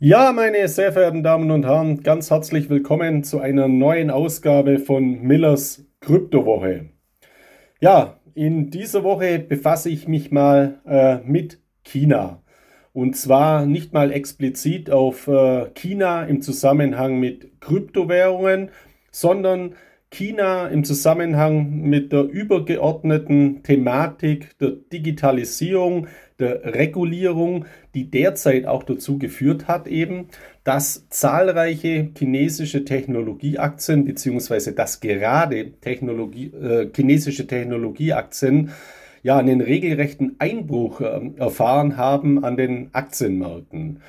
Ja, meine sehr verehrten Damen und Herren, ganz herzlich willkommen zu einer neuen Ausgabe von Millers Kryptowoche. Ja, in dieser Woche befasse ich mich mal äh, mit China. Und zwar nicht mal explizit auf äh, China im Zusammenhang mit Kryptowährungen, sondern China im Zusammenhang mit der übergeordneten Thematik der Digitalisierung, der Regulierung, die derzeit auch dazu geführt hat, eben, dass zahlreiche chinesische Technologieaktien beziehungsweise dass gerade Technologie, äh, chinesische Technologieaktien ja einen regelrechten Einbruch äh, erfahren haben an den Aktienmärkten.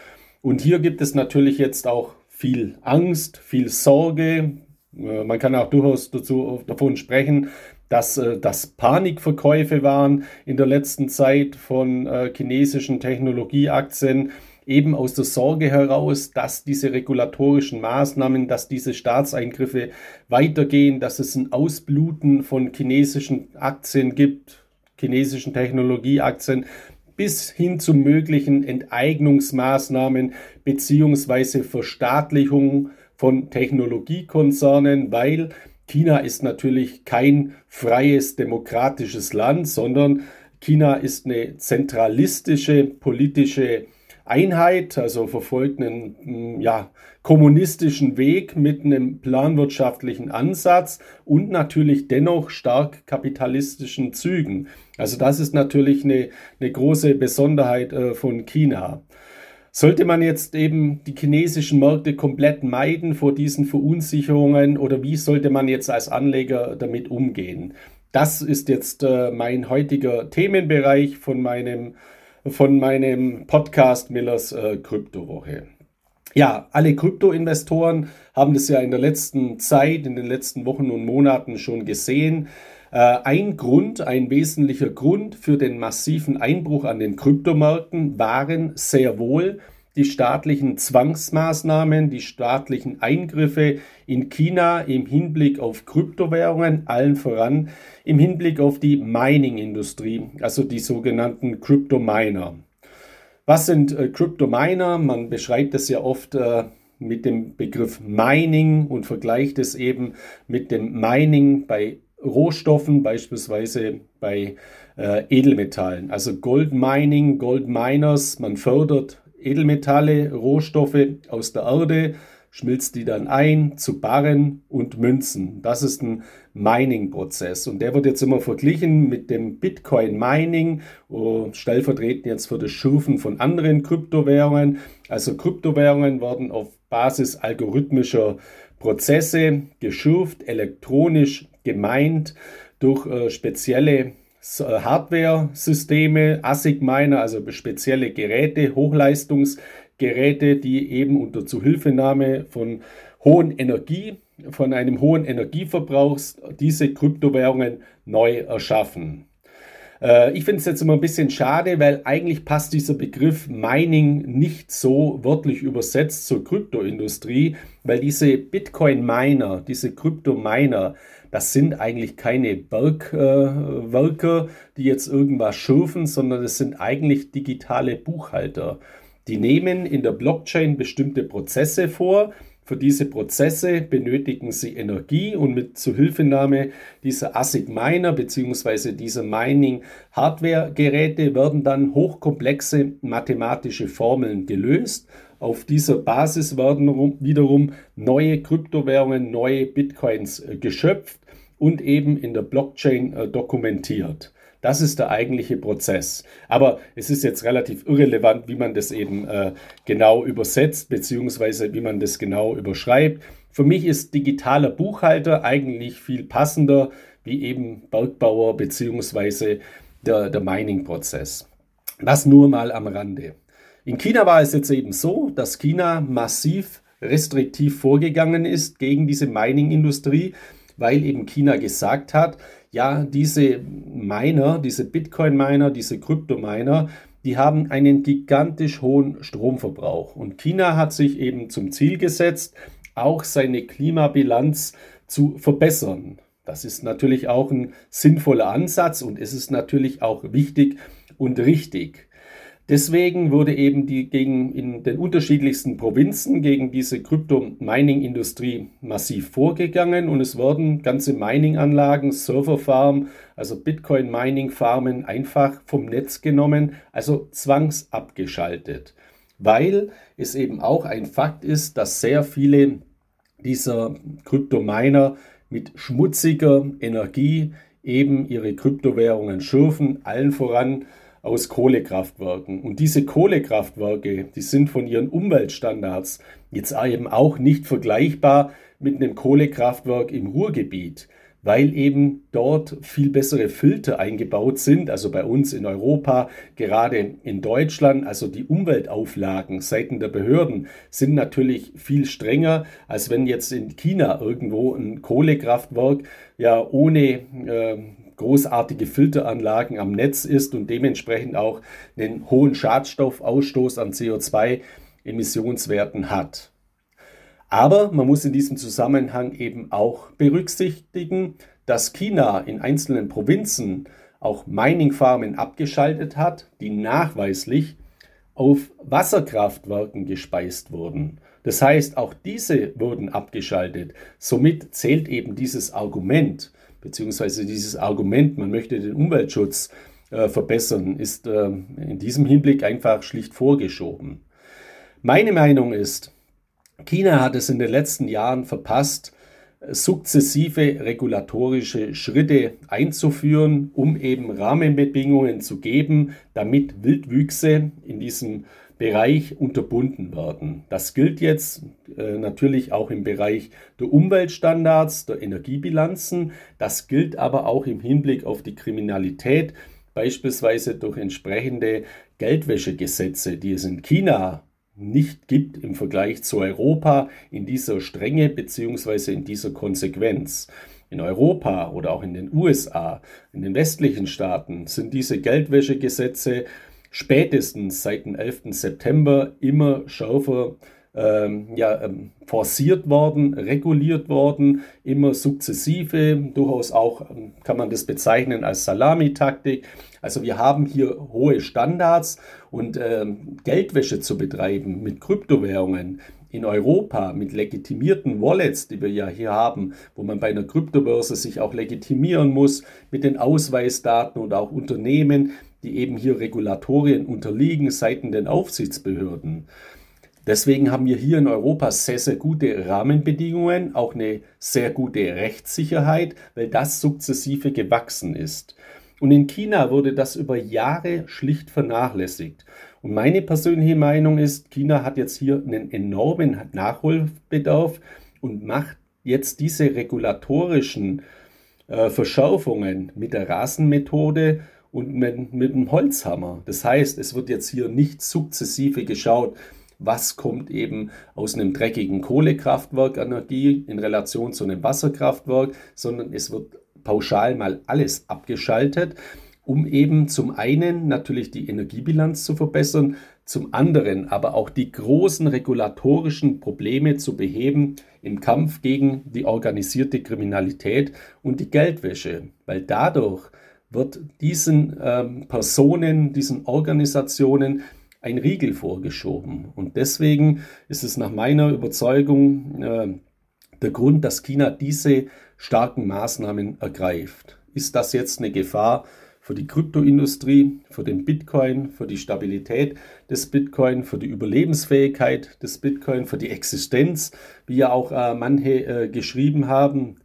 Und hier gibt es natürlich jetzt auch viel Angst, viel Sorge, äh, man kann auch durchaus dazu, davon sprechen, dass äh, das Panikverkäufe waren in der letzten Zeit von äh, chinesischen Technologieaktien, eben aus der Sorge heraus, dass diese regulatorischen Maßnahmen, dass diese Staatseingriffe weitergehen, dass es ein Ausbluten von chinesischen Aktien gibt, chinesischen Technologieaktien, bis hin zu möglichen Enteignungsmaßnahmen beziehungsweise Verstaatlichung von Technologiekonzernen, weil China ist natürlich kein freies demokratisches Land, sondern China ist eine zentralistische politische Einheit, also verfolgt einen mm, ja, kommunistischen Weg mit einem planwirtschaftlichen Ansatz und natürlich dennoch stark kapitalistischen Zügen. Also das ist natürlich eine, eine große Besonderheit äh, von China. Sollte man jetzt eben die chinesischen Märkte komplett meiden vor diesen Verunsicherungen oder wie sollte man jetzt als Anleger damit umgehen? Das ist jetzt äh, mein heutiger Themenbereich von meinem, von meinem Podcast Millers äh, Kryptowoche. Ja, alle Kryptoinvestoren haben das ja in der letzten Zeit, in den letzten Wochen und Monaten schon gesehen. Äh, ein Grund, ein wesentlicher Grund für den massiven Einbruch an den Kryptomärkten waren sehr wohl die staatlichen Zwangsmaßnahmen, die staatlichen Eingriffe in China im Hinblick auf Kryptowährungen, allen voran im Hinblick auf die Mining-Industrie, also die sogenannten Crypto-Miner. Was sind äh, Crypto-Miner? Man beschreibt es ja oft äh, mit dem Begriff Mining und vergleicht es eben mit dem Mining bei Rohstoffen, beispielsweise bei äh, Edelmetallen. Also Gold Mining, Gold Miners, man fördert Edelmetalle, Rohstoffe aus der Erde, schmilzt die dann ein zu Barren und Münzen. Das ist ein Mining-Prozess und der wird jetzt immer verglichen mit dem Bitcoin-Mining, stellvertretend jetzt für das Schürfen von anderen Kryptowährungen. Also Kryptowährungen werden auf Basis algorithmischer Prozesse geschürft, elektronisch gemeint durch äh, spezielle äh, Hardware-Systeme, ASIC-Miner, also spezielle Geräte, Hochleistungsgeräte, die eben unter Zuhilfenahme von hohen Energie, von einem hohen Energieverbrauch diese Kryptowährungen neu erschaffen. Äh, ich finde es jetzt immer ein bisschen schade, weil eigentlich passt dieser Begriff Mining nicht so wörtlich übersetzt zur Kryptoindustrie, weil diese Bitcoin-Miner, diese Krypto-Miner, das sind eigentlich keine Bergwerker, äh, die jetzt irgendwas schürfen, sondern es sind eigentlich digitale Buchhalter. Die nehmen in der Blockchain bestimmte Prozesse vor, für diese Prozesse benötigen sie Energie und mit Zuhilfenahme dieser ASIC Miner bzw. dieser Mining Hardware Geräte werden dann hochkomplexe mathematische Formeln gelöst. Auf dieser Basis werden wiederum neue Kryptowährungen, neue Bitcoins äh, geschöpft und eben in der Blockchain äh, dokumentiert. Das ist der eigentliche Prozess. Aber es ist jetzt relativ irrelevant, wie man das eben äh, genau übersetzt, beziehungsweise wie man das genau überschreibt. Für mich ist digitaler Buchhalter eigentlich viel passender wie eben Bergbauer beziehungsweise der, der Mining-Prozess. Das nur mal am Rande. In China war es jetzt eben so, dass China massiv restriktiv vorgegangen ist gegen diese Mining-Industrie, weil eben China gesagt hat, ja, diese Miner, diese Bitcoin-Miner, diese Krypto-Miner, die haben einen gigantisch hohen Stromverbrauch. Und China hat sich eben zum Ziel gesetzt, auch seine Klimabilanz zu verbessern. Das ist natürlich auch ein sinnvoller Ansatz und es ist natürlich auch wichtig und richtig. Deswegen wurde eben die gegen in den unterschiedlichsten Provinzen gegen diese Krypto-Mining-Industrie massiv vorgegangen und es wurden ganze Mining-Anlagen, Serverfarmen, also Bitcoin-Mining-Farmen einfach vom Netz genommen, also zwangsabgeschaltet, weil es eben auch ein Fakt ist, dass sehr viele dieser Kryptominer mit schmutziger Energie eben ihre Kryptowährungen schürfen, allen voran aus Kohlekraftwerken. Und diese Kohlekraftwerke, die sind von ihren Umweltstandards jetzt eben auch nicht vergleichbar mit einem Kohlekraftwerk im Ruhrgebiet, weil eben dort viel bessere Filter eingebaut sind, also bei uns in Europa, gerade in Deutschland, also die Umweltauflagen seitens der Behörden sind natürlich viel strenger, als wenn jetzt in China irgendwo ein Kohlekraftwerk ja ohne äh, großartige Filteranlagen am Netz ist und dementsprechend auch einen hohen Schadstoffausstoß an CO2-Emissionswerten hat. Aber man muss in diesem Zusammenhang eben auch berücksichtigen, dass China in einzelnen Provinzen auch Mining-Farmen abgeschaltet hat, die nachweislich auf Wasserkraftwerken gespeist wurden. Das heißt, auch diese wurden abgeschaltet. Somit zählt eben dieses Argument, beziehungsweise dieses Argument, man möchte den Umweltschutz äh, verbessern, ist äh, in diesem Hinblick einfach schlicht vorgeschoben. Meine Meinung ist, China hat es in den letzten Jahren verpasst, sukzessive regulatorische Schritte einzuführen, um eben Rahmenbedingungen zu geben, damit Wildwüchse in diesem Bereich unterbunden werden. Das gilt jetzt äh, natürlich auch im Bereich der Umweltstandards, der Energiebilanzen. Das gilt aber auch im Hinblick auf die Kriminalität, beispielsweise durch entsprechende Geldwäschegesetze, die es in China nicht gibt im Vergleich zu Europa in dieser Strenge beziehungsweise in dieser Konsequenz. In Europa oder auch in den USA, in den westlichen Staaten sind diese Geldwäschegesetze spätestens seit dem 11. September immer schärfer ähm, ja, ähm, forciert worden, reguliert worden, immer sukzessive, durchaus auch ähm, kann man das bezeichnen als Salamitaktik. Also wir haben hier hohe Standards und ähm, Geldwäsche zu betreiben mit Kryptowährungen in Europa mit legitimierten Wallets, die wir ja hier haben, wo man bei einer Kryptobörse sich auch legitimieren muss mit den Ausweisdaten und auch Unternehmen, die eben hier Regulatorien unterliegen seitens den Aufsichtsbehörden. Deswegen haben wir hier in Europa sehr, sehr gute Rahmenbedingungen, auch eine sehr gute Rechtssicherheit, weil das sukzessive gewachsen ist. Und in China wurde das über Jahre schlicht vernachlässigt. Und meine persönliche Meinung ist, China hat jetzt hier einen enormen Nachholbedarf und macht jetzt diese regulatorischen äh, Verschärfungen mit der Rasenmethode und mit, mit dem Holzhammer. Das heißt, es wird jetzt hier nicht sukzessive geschaut, was kommt eben aus einem dreckigen Kohlekraftwerk Energie in Relation zu einem Wasserkraftwerk, sondern es wird pauschal mal alles abgeschaltet, um eben zum einen natürlich die Energiebilanz zu verbessern, zum anderen aber auch die großen regulatorischen Probleme zu beheben im Kampf gegen die organisierte Kriminalität und die Geldwäsche, weil dadurch wird diesen ähm, Personen, diesen Organisationen ein Riegel vorgeschoben. Und deswegen ist es nach meiner Überzeugung äh, der Grund, dass China diese starken Maßnahmen ergreift. Ist das jetzt eine Gefahr für die Kryptoindustrie, für den Bitcoin, für die Stabilität des Bitcoin, für die Überlebensfähigkeit des Bitcoin, für die Existenz, wie ja auch äh, manche äh, geschrieben haben?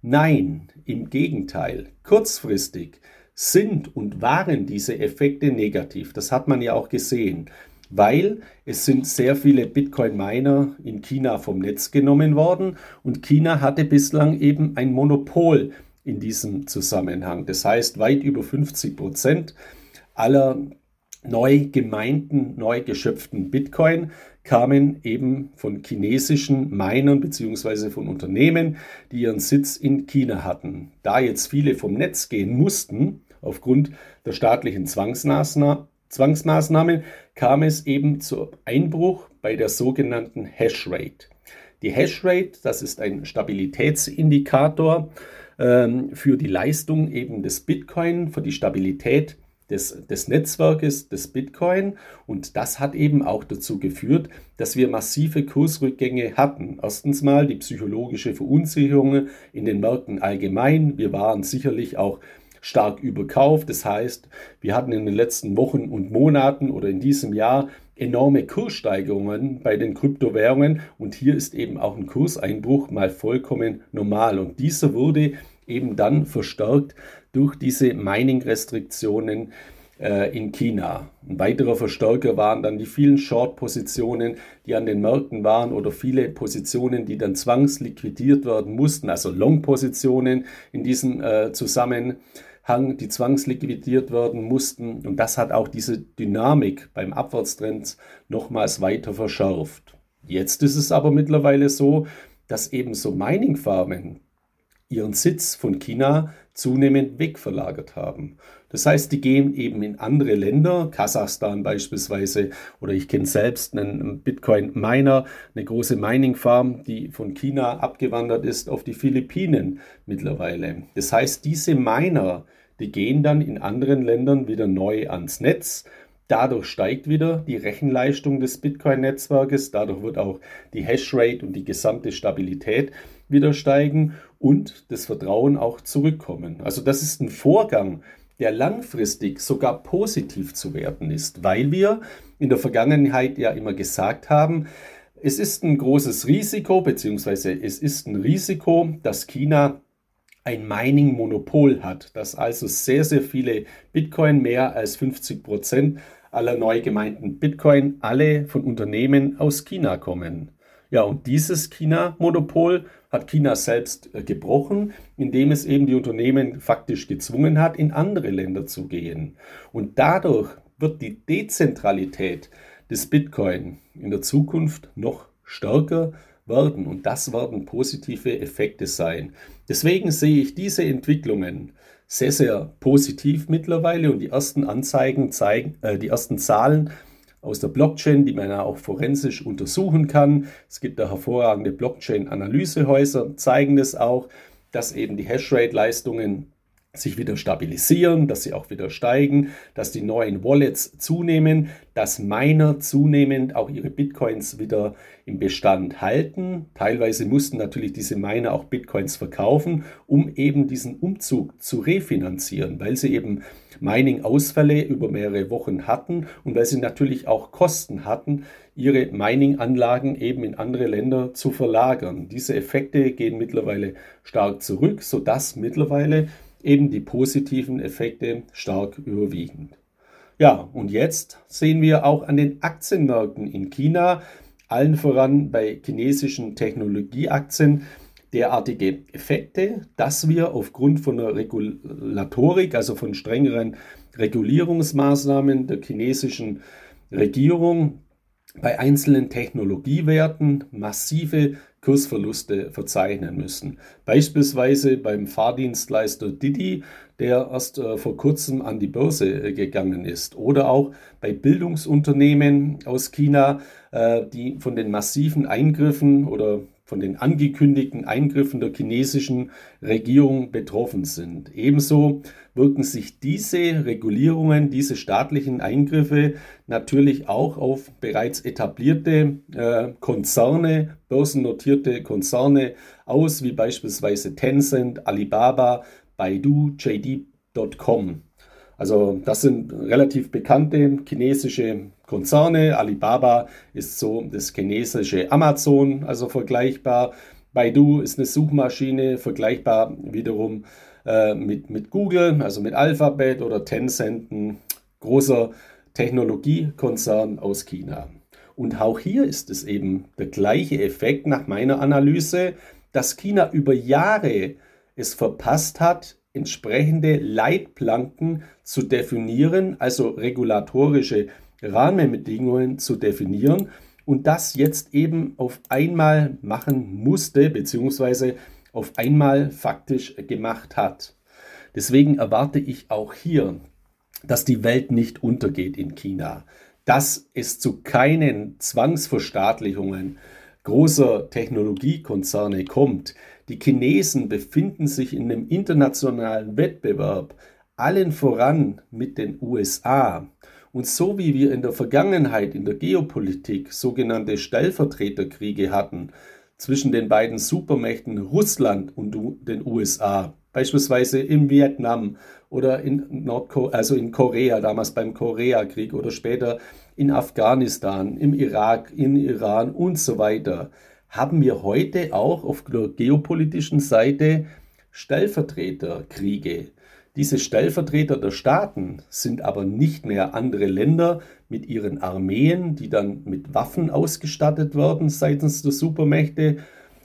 Nein, im Gegenteil. Kurzfristig sind und waren diese Effekte negativ. Das hat man ja auch gesehen, weil es sind sehr viele Bitcoin-Miner in China vom Netz genommen worden und China hatte bislang eben ein Monopol in diesem Zusammenhang. Das heißt, weit über 50 Prozent aller neu gemeinten, neu geschöpften Bitcoin kamen eben von chinesischen Minern bzw. von Unternehmen, die ihren Sitz in China hatten. Da jetzt viele vom Netz gehen mussten, aufgrund der staatlichen Zwangsmaßnahmen, kam es eben zu Einbruch bei der sogenannten Hashrate. Die Hashrate, das ist ein Stabilitätsindikator ähm, für die Leistung eben des Bitcoin, für die Stabilität des, des Netzwerkes des Bitcoin. Und das hat eben auch dazu geführt, dass wir massive Kursrückgänge hatten. Erstens mal die psychologische Verunsicherung in den Märkten allgemein. Wir waren sicherlich auch stark überkauft. Das heißt, wir hatten in den letzten Wochen und Monaten oder in diesem Jahr enorme Kurssteigerungen bei den Kryptowährungen und hier ist eben auch ein Kurseinbruch mal vollkommen normal und dieser wurde eben dann verstärkt durch diese Mining-Restriktionen äh, in China. Ein weiterer Verstärker waren dann die vielen Short-Positionen, die an den Märkten waren oder viele Positionen, die dann zwangsliquidiert werden mussten, also Long-Positionen in diesem äh, Zusammenhang die zwangsliquidiert werden mussten. Und das hat auch diese Dynamik beim Abwärtstrend nochmals weiter verschärft. Jetzt ist es aber mittlerweile so, dass eben so Mining-Farmen ihren Sitz von China zunehmend wegverlagert haben. Das heißt, die gehen eben in andere Länder, Kasachstan beispielsweise, oder ich kenne selbst einen Bitcoin-Miner, eine große Mining-Farm, die von China abgewandert ist auf die Philippinen mittlerweile. Das heißt, diese Miner, die gehen dann in anderen Ländern wieder neu ans Netz. Dadurch steigt wieder die Rechenleistung des Bitcoin-Netzwerkes, dadurch wird auch die Hashrate und die gesamte Stabilität wieder steigen und das Vertrauen auch zurückkommen. Also das ist ein Vorgang, der langfristig sogar positiv zu werten ist, weil wir in der Vergangenheit ja immer gesagt haben, es ist ein großes Risiko, beziehungsweise es ist ein Risiko, dass China ein Mining-Monopol hat, dass also sehr, sehr viele Bitcoin, mehr als 50 Prozent aller neu gemeinten Bitcoin, alle von Unternehmen aus China kommen. Ja, und dieses China-Monopol hat China selbst äh, gebrochen, indem es eben die Unternehmen faktisch gezwungen hat, in andere Länder zu gehen. Und dadurch wird die Dezentralität des Bitcoin in der Zukunft noch stärker werden. Und das werden positive Effekte sein. Deswegen sehe ich diese Entwicklungen sehr, sehr positiv mittlerweile und die ersten Anzeigen zeigen, äh, die ersten Zahlen aus der Blockchain, die man ja auch forensisch untersuchen kann. Es gibt da hervorragende Blockchain-Analysehäuser, zeigen das auch, dass eben die Hashrate-Leistungen sich wieder stabilisieren, dass sie auch wieder steigen, dass die neuen Wallets zunehmen, dass Miner zunehmend auch ihre Bitcoins wieder im Bestand halten. Teilweise mussten natürlich diese Miner auch Bitcoins verkaufen, um eben diesen Umzug zu refinanzieren, weil sie eben Mining-Ausfälle über mehrere Wochen hatten und weil sie natürlich auch Kosten hatten, ihre Mining-Anlagen eben in andere Länder zu verlagern. Diese Effekte gehen mittlerweile stark zurück, sodass mittlerweile eben die positiven Effekte stark überwiegen. Ja, und jetzt sehen wir auch an den Aktienmärkten in China, allen voran bei chinesischen Technologieaktien, derartige Effekte, dass wir aufgrund von der Regulatorik, also von strengeren Regulierungsmaßnahmen der chinesischen Regierung bei einzelnen Technologiewerten massive Kursverluste verzeichnen müssen. Beispielsweise beim Fahrdienstleister Didi, der erst äh, vor kurzem an die Börse äh, gegangen ist. Oder auch bei Bildungsunternehmen aus China, äh, die von den massiven Eingriffen oder von den angekündigten Eingriffen der chinesischen Regierung betroffen sind. Ebenso wirken sich diese Regulierungen, diese staatlichen Eingriffe natürlich auch auf bereits etablierte äh, Konzerne, börsennotierte Konzerne aus, wie beispielsweise Tencent, Alibaba, Baidu, JD.com. Also das sind relativ bekannte chinesische Konzerne. Alibaba ist so das chinesische Amazon, also vergleichbar. Baidu ist eine Suchmaschine, vergleichbar wiederum äh, mit, mit Google, also mit Alphabet oder Tencent, ein großer Technologiekonzern aus China. Und auch hier ist es eben der gleiche Effekt nach meiner Analyse, dass China über Jahre es verpasst hat, entsprechende Leitplanken zu definieren, also regulatorische Rahmenbedingungen zu definieren und das jetzt eben auf einmal machen musste, beziehungsweise auf einmal faktisch gemacht hat. Deswegen erwarte ich auch hier, dass die Welt nicht untergeht in China, dass es zu keinen Zwangsverstaatlichungen großer Technologiekonzerne kommt. Die Chinesen befinden sich in einem internationalen Wettbewerb allen voran mit den USA. Und so wie wir in der Vergangenheit in der Geopolitik sogenannte Stellvertreterkriege hatten zwischen den beiden Supermächten Russland und den USA, beispielsweise in Vietnam oder in Nordkorea, also in Korea, damals beim Koreakrieg oder später in Afghanistan, im Irak, in Iran und so weiter, haben wir heute auch auf der geopolitischen Seite Stellvertreterkriege. Diese Stellvertreter der Staaten sind aber nicht mehr andere Länder mit ihren Armeen, die dann mit Waffen ausgestattet werden seitens der Supermächte,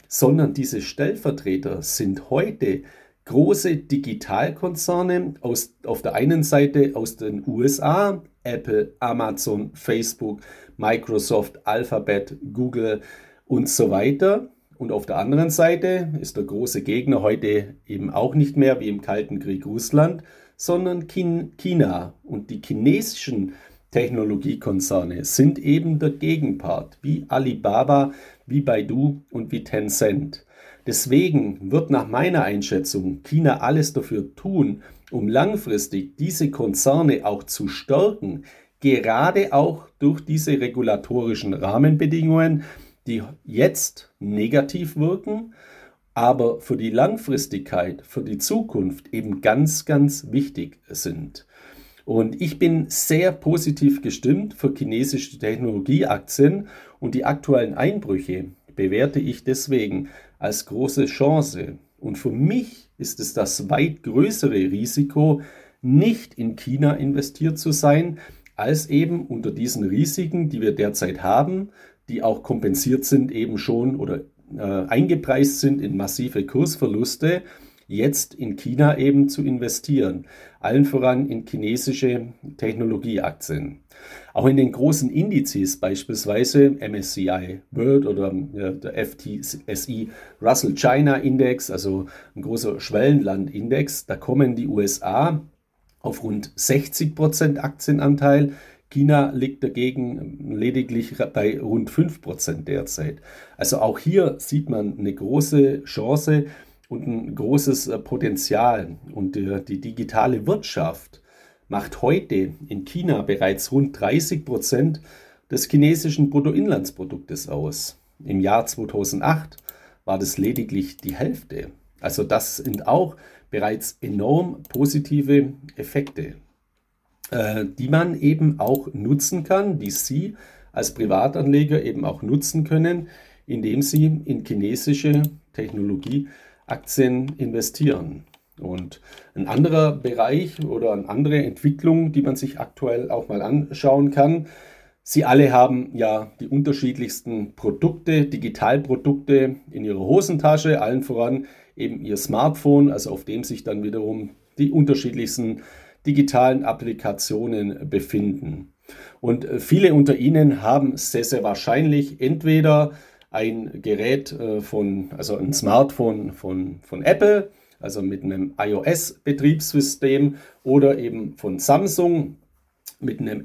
sondern diese Stellvertreter sind heute große Digitalkonzerne aus, auf der einen Seite aus den USA, Apple, Amazon, Facebook, Microsoft, Alphabet, Google und so weiter. Und auf der anderen Seite ist der große Gegner heute eben auch nicht mehr wie im Kalten Krieg Russland, sondern China. Und die chinesischen Technologiekonzerne sind eben der Gegenpart, wie Alibaba, wie Baidu und wie Tencent. Deswegen wird nach meiner Einschätzung China alles dafür tun, um langfristig diese Konzerne auch zu stärken, gerade auch durch diese regulatorischen Rahmenbedingungen, die jetzt negativ wirken, aber für die Langfristigkeit, für die Zukunft eben ganz, ganz wichtig sind. Und ich bin sehr positiv gestimmt für chinesische Technologieaktien und die aktuellen Einbrüche bewerte ich deswegen als große Chance. Und für mich ist es das weit größere Risiko, nicht in China investiert zu sein, als eben unter diesen Risiken, die wir derzeit haben, die auch kompensiert sind eben schon oder äh, eingepreist sind in massive Kursverluste, jetzt in China eben zu investieren. Allen voran in chinesische Technologieaktien. Auch in den großen Indizes, beispielsweise MSCI World oder der FTSE Russell China Index, also ein großer Schwellenlandindex, da kommen die USA auf rund 60 Prozent Aktienanteil, China liegt dagegen lediglich bei rund 5% derzeit. Also auch hier sieht man eine große Chance und ein großes äh, Potenzial. Und die digitale Wirtschaft macht heute in China bereits rund 30% des chinesischen Bruttoinlandsproduktes aus. Im Jahr 2008 war das lediglich die Hälfte. Also das sind auch bereits enorm positive Effekte. Äh, die man eben auch nutzen kann, die Sie als Privatanleger eben auch nutzen können, indem Sie in chinesische Technologieaktien investieren. Und ein anderer Bereich oder eine andere Entwicklung, die man sich aktuell auch mal anschauen kann, Sie alle haben ja die unterschiedlichsten Produkte, Digitalprodukte in ihrer Hosentasche, allen voran eben ihr Smartphone, also auf dem sich dann wiederum die unterschiedlichsten digitalen Applikationen befinden. Und äh, viele unter Ihnen haben sehr, sehr wahrscheinlich entweder ein Gerät äh, von, also ein Smartphone von, von Apple, also mit einem iOS-Betriebssystem oder eben von Samsung mit einem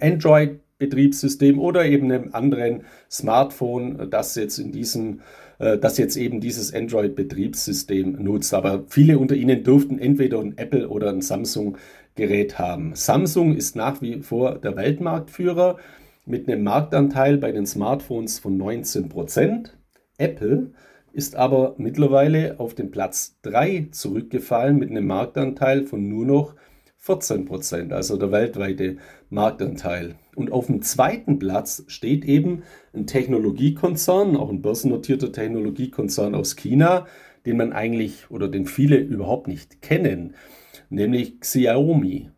Android-Betriebssystem oder eben einem anderen Smartphone, das jetzt in diesem äh, das jetzt eben dieses Android-Betriebssystem nutzt. Aber viele unter Ihnen dürften entweder ein Apple oder ein Samsung-Gerät haben. Samsung ist nach wie vor der Weltmarktführer mit einem Marktanteil bei den Smartphones von 19 Prozent. Apple ist aber mittlerweile auf den Platz 3 zurückgefallen mit einem Marktanteil von nur noch 14 Prozent, also der weltweite Marktanteil. Und auf dem zweiten Platz steht eben ein Technologiekonzern, auch ein börsennotierter Technologiekonzern aus China, den man eigentlich oder den viele überhaupt nicht kennen, nämlich Xiaomi.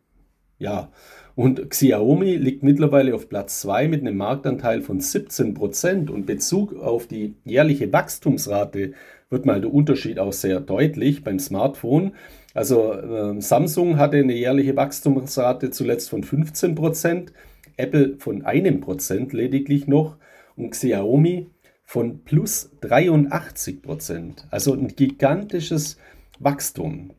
Ja, und Xiaomi liegt mittlerweile auf Platz 2 mit einem Marktanteil von 17 Prozent und Bezug auf die jährliche Wachstumsrate wird mal der Unterschied auch sehr deutlich beim Smartphone. Also äh, Samsung hatte eine jährliche Wachstumsrate zuletzt von 15 Prozent, Apple von einem Prozent lediglich noch und Xiaomi von plus 83 Prozent. Also ein gigantisches Wachstum.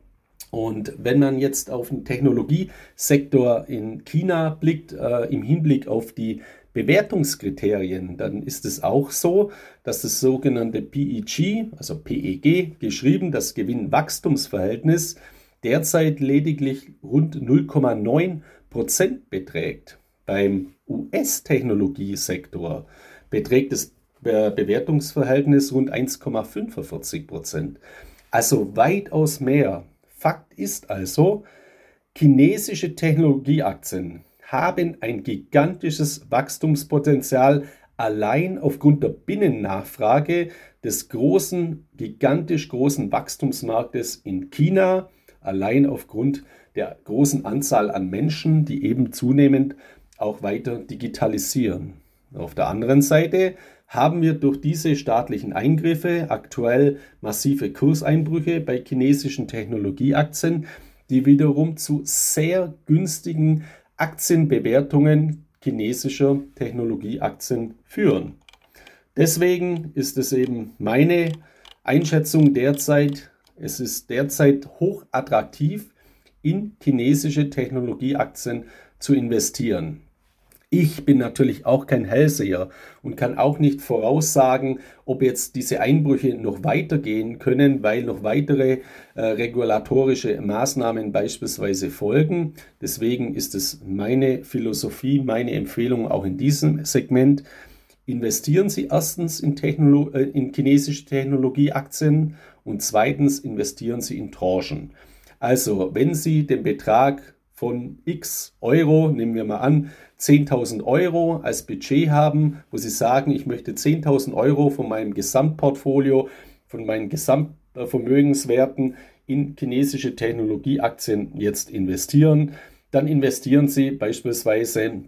Und wenn man jetzt auf den Technologiesektor in China blickt, äh, im Hinblick auf die Bewertungskriterien, dann ist es auch so, dass das sogenannte PEG, also PEG geschrieben, das Gewinn-Wachstumsverhältnis, derzeit lediglich rund 0,9 Prozent beträgt. Beim US-Technologiesektor beträgt das Bewertungsverhältnis rund 1,45 Prozent. Also weitaus mehr. Fakt ist also, chinesische Technologieaktien haben ein gigantisches Wachstumspotenzial allein aufgrund der Binnennachfrage des großen, gigantisch großen Wachstumsmarktes in China, allein aufgrund der großen Anzahl an Menschen, die eben zunehmend auch weiter digitalisieren. Auf der anderen Seite haben wir durch diese staatlichen Eingriffe aktuell massive Kurseinbrüche bei chinesischen Technologieaktien, die wiederum zu sehr günstigen Aktienbewertungen chinesischer Technologieaktien führen. Deswegen ist es eben meine Einschätzung derzeit, es ist derzeit hoch attraktiv, in chinesische Technologieaktien zu investieren. Ich bin natürlich auch kein Hellseher und kann auch nicht voraussagen, ob jetzt diese Einbrüche noch weitergehen können, weil noch weitere äh, regulatorische Maßnahmen beispielsweise folgen. Deswegen ist es meine Philosophie, meine Empfehlung auch in diesem Segment. Investieren Sie erstens in, Technolo äh, in chinesische Technologieaktien und zweitens investieren Sie in Tranchen. Also, wenn Sie den Betrag von x Euro, nehmen wir mal an, 10.000 Euro als Budget haben, wo Sie sagen, ich möchte 10.000 Euro von meinem Gesamtportfolio, von meinen Gesamtvermögenswerten in chinesische Technologieaktien jetzt investieren, dann investieren Sie beispielsweise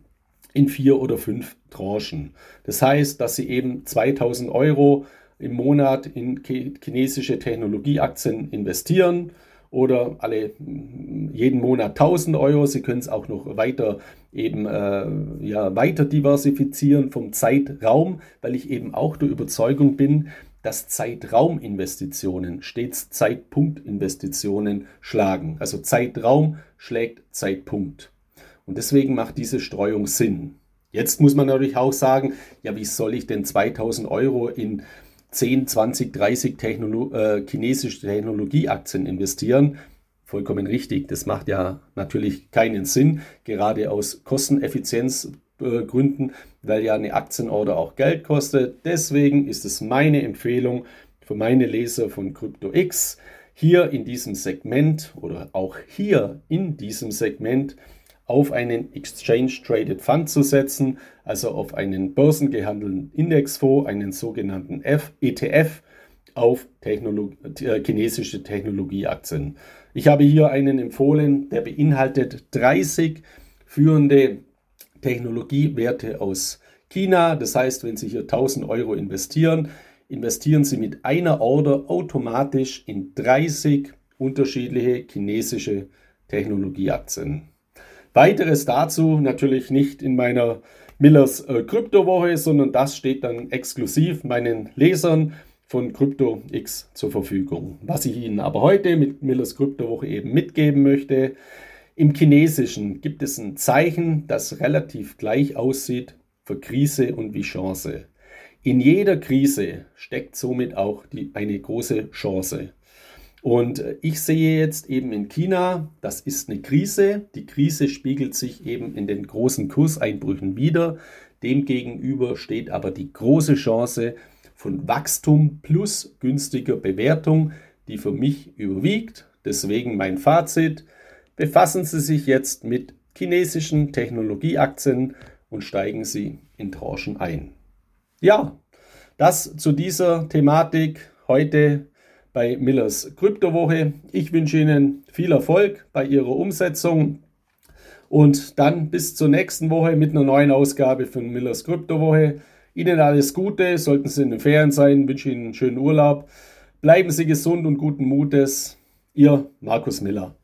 in vier oder fünf Tranchen. Das heißt, dass Sie eben 2000 Euro im Monat in chinesische Technologieaktien investieren oder alle jeden Monat 1000 Euro. Sie können es auch noch weiter eben äh, ja, weiter diversifizieren vom Zeitraum, weil ich eben auch der Überzeugung bin, dass Zeitrauminvestitionen stets Zeitpunktinvestitionen schlagen. Also Zeitraum schlägt Zeitpunkt. Und deswegen macht diese Streuung Sinn. Jetzt muss man natürlich auch sagen, ja, wie soll ich denn 2000 Euro in 10, 20, 30 Technolo äh, chinesische Technologieaktien investieren. Vollkommen richtig. Das macht ja natürlich keinen Sinn, gerade aus Kosteneffizienzgründen, weil ja eine Aktienorder auch Geld kostet. Deswegen ist es meine Empfehlung für meine Leser von CryptoX, hier in diesem Segment oder auch hier in diesem Segment auf einen Exchange Traded Fund zu setzen, also auf einen börsengehandelten Indexfonds, einen sogenannten F ETF auf Technolog äh, chinesische Technologieaktien. Ich habe hier einen empfohlen, der beinhaltet 30 führende Technologiewerte aus China. Das heißt, wenn Sie hier 1000 Euro investieren, investieren Sie mit einer Order automatisch in 30 unterschiedliche chinesische Technologieaktien. Weiteres dazu natürlich nicht in meiner Millers äh, Kryptowoche, sondern das steht dann exklusiv meinen Lesern von CryptoX zur Verfügung. Was ich Ihnen aber heute mit Millers Kryptowoche eben mitgeben möchte, im Chinesischen gibt es ein Zeichen, das relativ gleich aussieht für Krise und wie Chance. In jeder Krise steckt somit auch die, eine große Chance. Und äh, ich sehe jetzt eben in China, das ist eine Krise. Die Krise spiegelt sich eben in den großen Kurseinbrüchen wieder. Demgegenüber steht aber die große Chance von Wachstum plus günstiger Bewertung, die für mich überwiegt. Deswegen mein Fazit. Befassen Sie sich jetzt mit chinesischen Technologieaktien und steigen Sie in Tranchen ein. Ja, das zu dieser Thematik heute bei Millers Kryptowoche. Ich wünsche Ihnen viel Erfolg bei Ihrer Umsetzung und dann bis zur nächsten Woche mit einer neuen Ausgabe von Millers Kryptowoche. Ihnen alles Gute, sollten Sie in den Ferien sein, wünsche Ihnen einen schönen Urlaub. Bleiben Sie gesund und guten Mutes. Ihr Markus Miller.